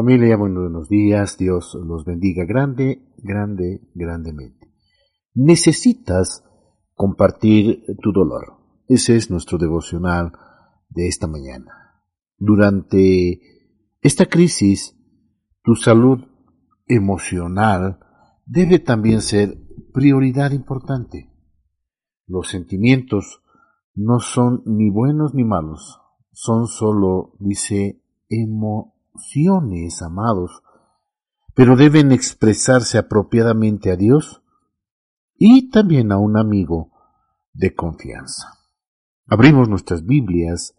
Familia, buenos días, Dios los bendiga grande, grande, grandemente. Necesitas compartir tu dolor. Ese es nuestro devocional de esta mañana. Durante esta crisis, tu salud emocional debe también ser prioridad importante. Los sentimientos no son ni buenos ni malos, son solo, dice, emocionales amados, pero deben expresarse apropiadamente a Dios y también a un amigo de confianza. Abrimos nuestras Biblias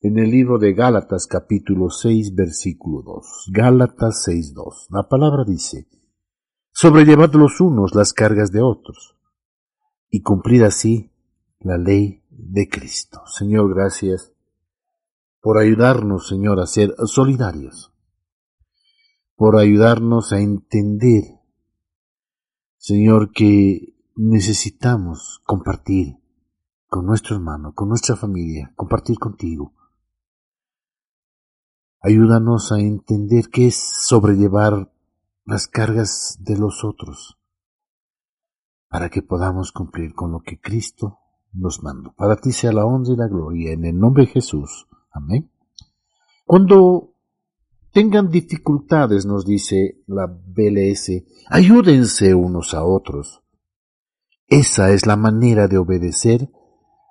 en el libro de Gálatas capítulo 6 versículo 2. Gálatas 6.2. La palabra dice, sobrellevad los unos las cargas de otros y cumplid así la ley de Cristo. Señor, gracias por ayudarnos, Señor, a ser solidarios, por ayudarnos a entender, Señor, que necesitamos compartir con nuestro hermano, con nuestra familia, compartir contigo. Ayúdanos a entender qué es sobrellevar las cargas de los otros, para que podamos cumplir con lo que Cristo nos mandó. Para ti sea la honra y la gloria, en el nombre de Jesús. Amén. Cuando tengan dificultades, nos dice la BLS, ayúdense unos a otros. Esa es la manera de obedecer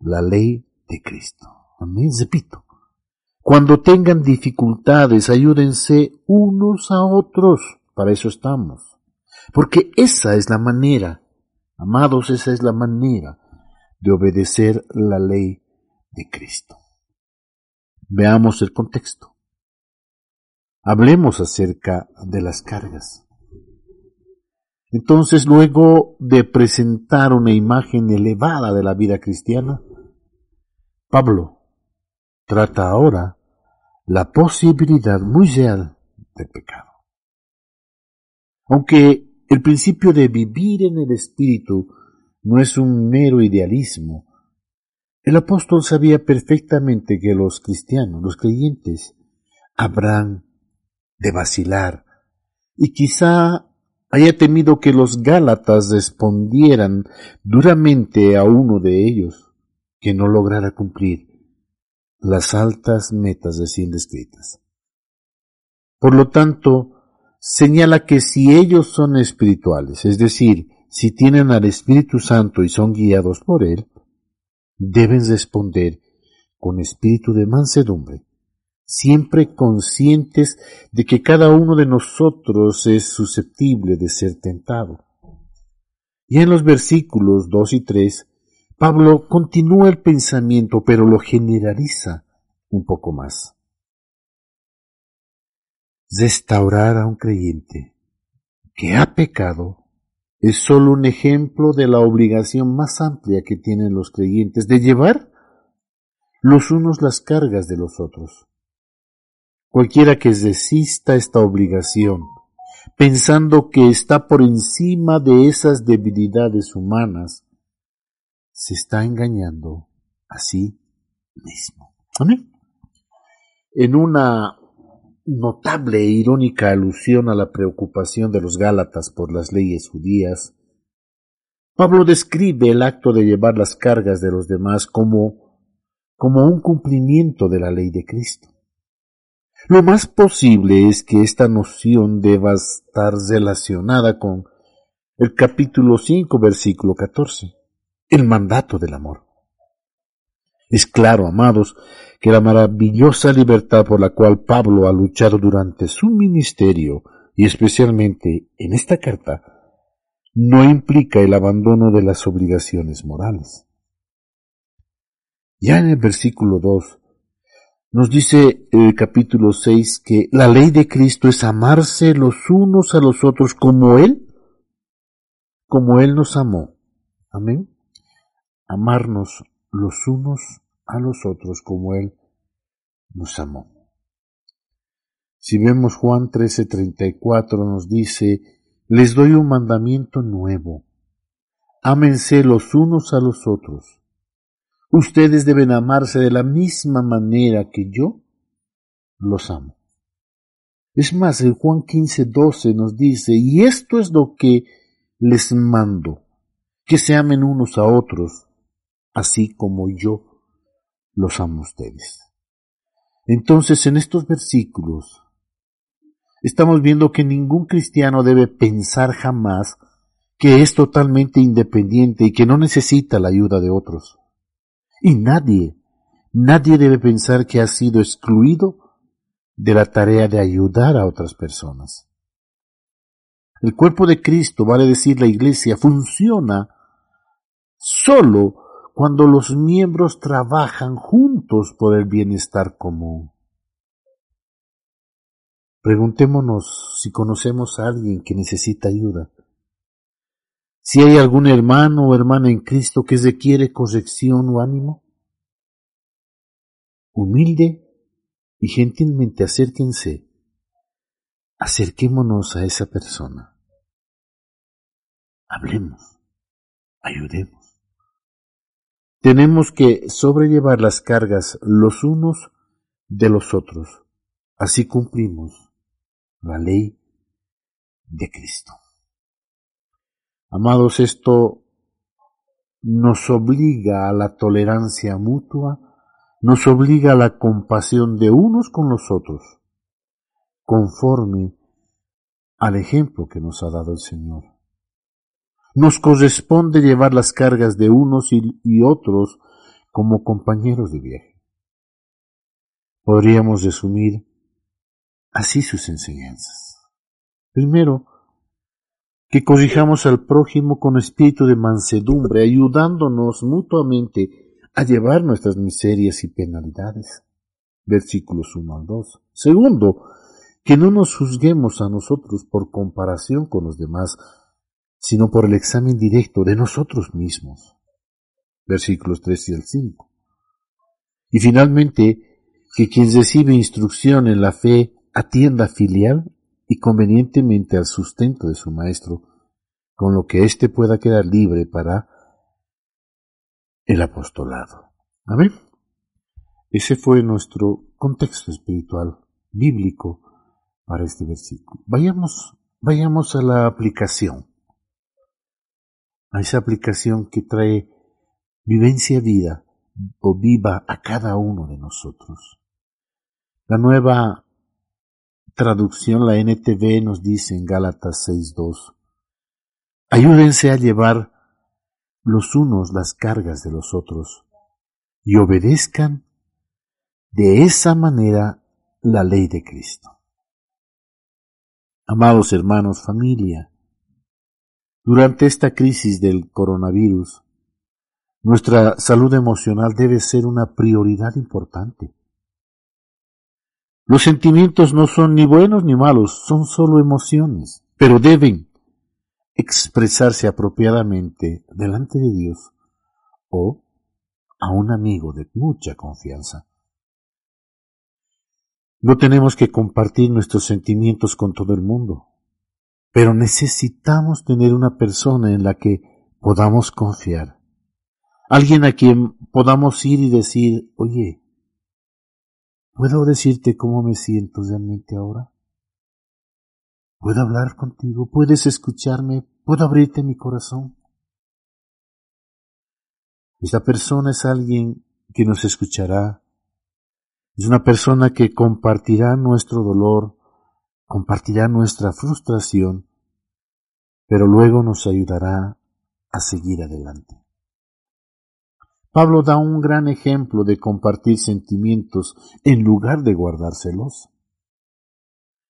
la ley de Cristo. Amén. Repito. Cuando tengan dificultades, ayúdense unos a otros. Para eso estamos. Porque esa es la manera, amados, esa es la manera de obedecer la ley de Cristo. Veamos el contexto. Hablemos acerca de las cargas. Entonces, luego de presentar una imagen elevada de la vida cristiana, Pablo trata ahora la posibilidad muy real del pecado. Aunque el principio de vivir en el Espíritu no es un mero idealismo, el apóstol sabía perfectamente que los cristianos, los creyentes, habrán de vacilar y quizá haya temido que los Gálatas respondieran duramente a uno de ellos que no lograra cumplir las altas metas recién descritas. Por lo tanto, señala que si ellos son espirituales, es decir, si tienen al Espíritu Santo y son guiados por Él, deben responder con espíritu de mansedumbre, siempre conscientes de que cada uno de nosotros es susceptible de ser tentado. Y en los versículos 2 y 3, Pablo continúa el pensamiento, pero lo generaliza un poco más. Restaurar a un creyente que ha pecado es sólo un ejemplo de la obligación más amplia que tienen los creyentes de llevar los unos las cargas de los otros. Cualquiera que desista esta obligación, pensando que está por encima de esas debilidades humanas, se está engañando a sí mismo. Amén. En una notable e irónica alusión a la preocupación de los Gálatas por las leyes judías, Pablo describe el acto de llevar las cargas de los demás como, como un cumplimiento de la ley de Cristo. Lo más posible es que esta noción deba estar relacionada con el capítulo 5, versículo 14, el mandato del amor. Es claro, amados, que la maravillosa libertad por la cual Pablo ha luchado durante su ministerio, y especialmente en esta carta, no implica el abandono de las obligaciones morales. Ya en el versículo 2 nos dice el capítulo 6 que la ley de Cristo es amarse los unos a los otros como Él, como Él nos amó. Amén. Amarnos los unos a los otros como Él nos amó. Si vemos Juan 13:34 nos dice, les doy un mandamiento nuevo. Ámense los unos a los otros. Ustedes deben amarse de la misma manera que yo los amo. Es más, el Juan 15, 12 nos dice, y esto es lo que les mando, que se amen unos a otros, así como yo los amo ustedes. Entonces, en estos versículos, estamos viendo que ningún cristiano debe pensar jamás que es totalmente independiente y que no necesita la ayuda de otros. Y nadie, nadie debe pensar que ha sido excluido de la tarea de ayudar a otras personas. El cuerpo de Cristo, vale decir la iglesia, funciona solo cuando los miembros trabajan juntos por el bienestar común. Preguntémonos si conocemos a alguien que necesita ayuda. Si hay algún hermano o hermana en Cristo que requiere corrección o ánimo. Humilde y gentilmente acérquense, acerquémonos a esa persona. Hablemos, ayudemos. Tenemos que sobrellevar las cargas los unos de los otros. Así cumplimos la ley de Cristo. Amados, esto nos obliga a la tolerancia mutua nos obliga a la compasión de unos con los otros, conforme al ejemplo que nos ha dado el Señor. Nos corresponde llevar las cargas de unos y, otros como compañeros de viaje. Podríamos resumir así sus enseñanzas. Primero, que corrijamos al prójimo con espíritu de mansedumbre, ayudándonos mutuamente a llevar nuestras miserias y penalidades. Versículos 1 al 2. Segundo, que no nos juzguemos a nosotros por comparación con los demás, sino por el examen directo de nosotros mismos. Versículos 3 y al 5. Y finalmente, que quien recibe instrucción en la fe atienda filial y convenientemente al sustento de su maestro, con lo que éste pueda quedar libre para el apostolado. Amén. Ese fue nuestro contexto espiritual bíblico para este versículo. Vayamos, vayamos a la aplicación. A esa aplicación que trae vivencia vida o viva a cada uno de nosotros. La nueva traducción, la NTV, nos dice en Gálatas 6.2, ayúdense a llevar los unos las cargas de los otros y obedezcan de esa manera la ley de Cristo. Amados hermanos, familia, durante esta crisis del coronavirus, nuestra salud emocional debe ser una prioridad importante. Los sentimientos no son ni buenos ni malos, son solo emociones, pero deben expresarse apropiadamente delante de Dios o a un amigo de mucha confianza. No tenemos que compartir nuestros sentimientos con todo el mundo, pero necesitamos tener una persona en la que podamos confiar, alguien a quien podamos ir y decir, oye, ¿puedo decirte cómo me siento realmente ahora? ¿Puedo hablar contigo? ¿Puedes escucharme? ¿Puedo abrirte mi corazón? Esta persona es alguien que nos escuchará. Es una persona que compartirá nuestro dolor, compartirá nuestra frustración, pero luego nos ayudará a seguir adelante. Pablo da un gran ejemplo de compartir sentimientos en lugar de guardárselos.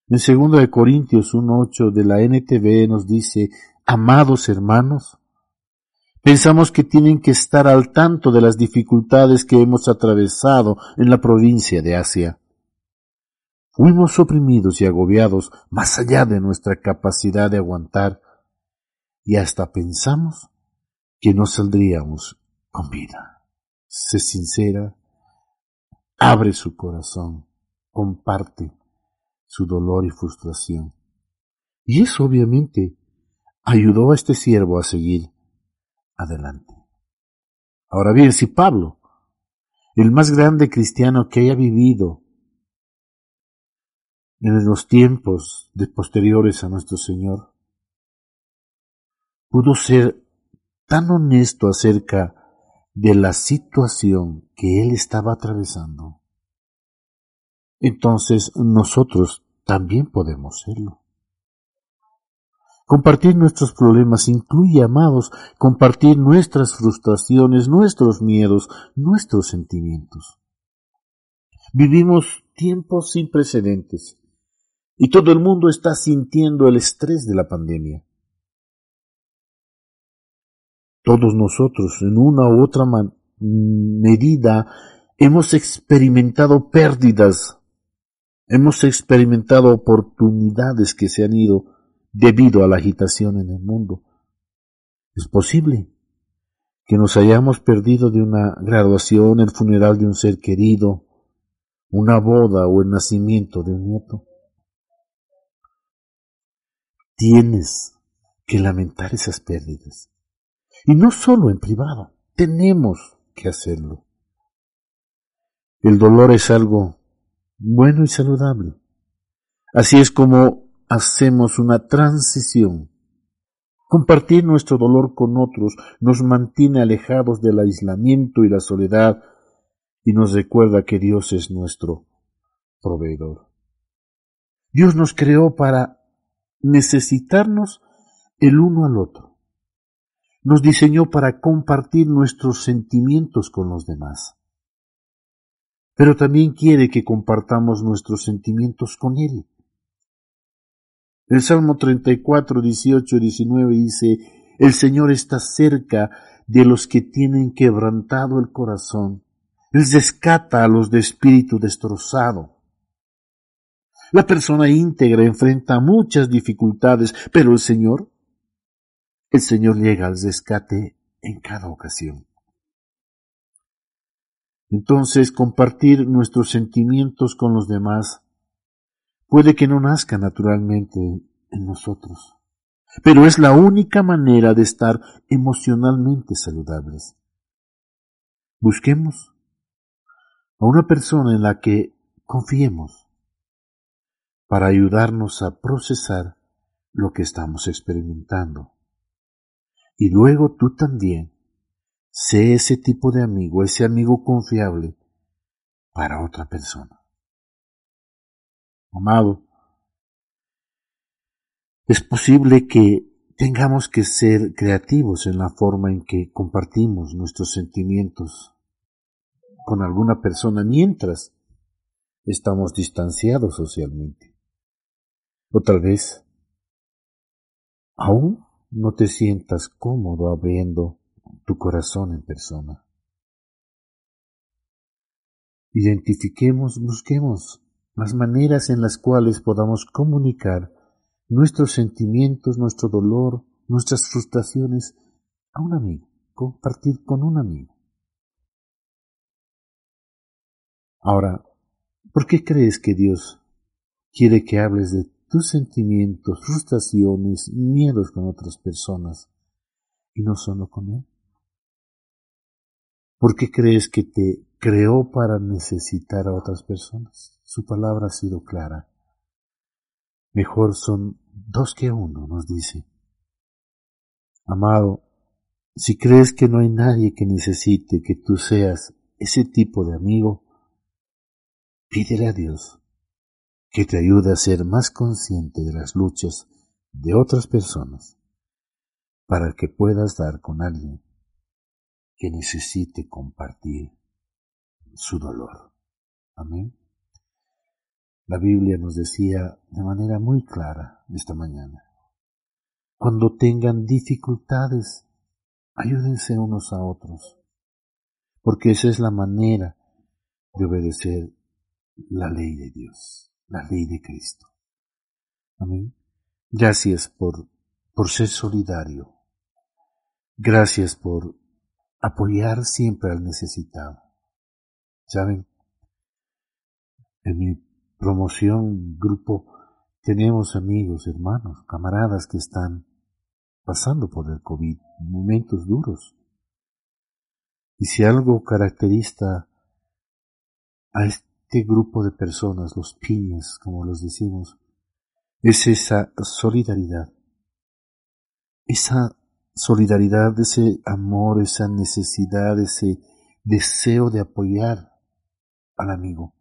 En 2 de Corintios 1.8 de la NTV nos dice, amados hermanos, pensamos que tienen que estar al tanto de las dificultades que hemos atravesado en la provincia de Asia. Fuimos oprimidos y agobiados más allá de nuestra capacidad de aguantar y hasta pensamos que no saldríamos con vida. Sé sincera, abre su corazón, comparte su dolor y frustración. Y eso obviamente ayudó a este siervo a seguir adelante. Ahora bien, si Pablo, el más grande cristiano que haya vivido, en los tiempos de posteriores a nuestro Señor, pudo ser tan honesto acerca de la situación que él estaba atravesando, entonces nosotros también podemos serlo. Compartir nuestros problemas incluye, amados, compartir nuestras frustraciones, nuestros miedos, nuestros sentimientos. Vivimos tiempos sin precedentes y todo el mundo está sintiendo el estrés de la pandemia. Todos nosotros, en una u otra medida, hemos experimentado pérdidas, hemos experimentado oportunidades que se han ido debido a la agitación en el mundo. Es posible que nos hayamos perdido de una graduación, el funeral de un ser querido, una boda o el nacimiento de un nieto. Tienes que lamentar esas pérdidas. Y no solo en privado, tenemos que hacerlo. El dolor es algo bueno y saludable. Así es como hacemos una transición. Compartir nuestro dolor con otros nos mantiene alejados del aislamiento y la soledad y nos recuerda que Dios es nuestro proveedor. Dios nos creó para necesitarnos el uno al otro nos diseñó para compartir nuestros sentimientos con los demás. Pero también quiere que compartamos nuestros sentimientos con Él. El Salmo 34, 18 y 19 dice, El Señor está cerca de los que tienen quebrantado el corazón. Él rescata a los de espíritu destrozado. La persona íntegra enfrenta muchas dificultades, pero el Señor el Señor llega al rescate en cada ocasión. Entonces, compartir nuestros sentimientos con los demás puede que no nazca naturalmente en nosotros, pero es la única manera de estar emocionalmente saludables. Busquemos a una persona en la que confiemos para ayudarnos a procesar lo que estamos experimentando. Y luego tú también, sé ese tipo de amigo, ese amigo confiable para otra persona. Amado, es posible que tengamos que ser creativos en la forma en que compartimos nuestros sentimientos con alguna persona mientras estamos distanciados socialmente. Otra vez, aún no te sientas cómodo abriendo tu corazón en persona. Identifiquemos, busquemos las maneras en las cuales podamos comunicar nuestros sentimientos, nuestro dolor, nuestras frustraciones a un amigo, compartir con un amigo. Ahora, ¿por qué crees que Dios quiere que hables de tus sentimientos, frustraciones, miedos con otras personas y no solo con Él? ¿Por qué crees que te creó para necesitar a otras personas? Su palabra ha sido clara. Mejor son dos que uno, nos dice. Amado, si crees que no hay nadie que necesite que tú seas ese tipo de amigo, pídele a Dios que te ayude a ser más consciente de las luchas de otras personas para que puedas dar con alguien que necesite compartir su dolor. Amén. La Biblia nos decía de manera muy clara esta mañana, cuando tengan dificultades, ayúdense unos a otros, porque esa es la manera de obedecer la ley de Dios la ley de Cristo. Amén. Gracias por, por ser solidario. Gracias por apoyar siempre al necesitado. ¿Saben? En mi promoción, grupo, tenemos amigos, hermanos, camaradas que están pasando por el COVID, momentos duros. Y si algo caracteriza a este este grupo de personas, los piñas, como los decimos, es esa solidaridad, esa solidaridad, ese amor, esa necesidad, ese deseo de apoyar al amigo.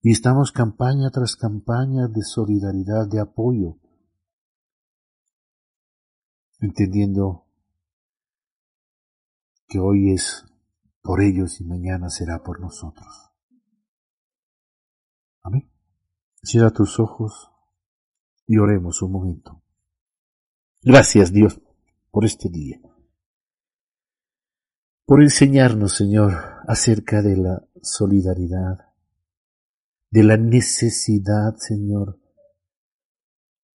Y estamos campaña tras campaña de solidaridad, de apoyo, entendiendo que hoy es por ellos y mañana será por nosotros. Amén. Cierra tus ojos y oremos un momento. Gracias Dios por este día, por enseñarnos, Señor, acerca de la solidaridad, de la necesidad, Señor,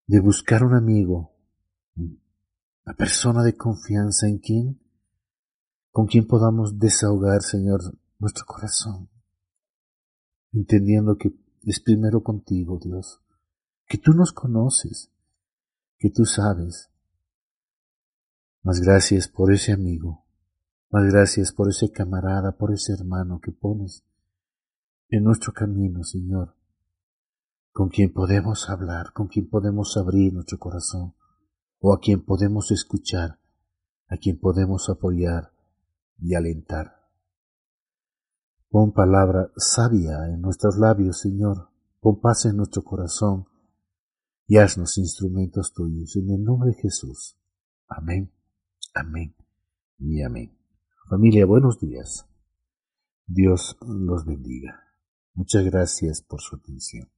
de buscar un amigo, una persona de confianza en quien con quien podamos desahogar, Señor, nuestro corazón, entendiendo que es primero contigo, Dios, que tú nos conoces, que tú sabes. Más gracias por ese amigo, más gracias por ese camarada, por ese hermano que pones en nuestro camino, Señor, con quien podemos hablar, con quien podemos abrir nuestro corazón, o a quien podemos escuchar, a quien podemos apoyar, y alentar. Pon palabra sabia en nuestros labios, Señor, pon paz en nuestro corazón y haznos instrumentos tuyos. En el nombre de Jesús. Amén, amén y amén. Familia, buenos días. Dios los bendiga. Muchas gracias por su atención.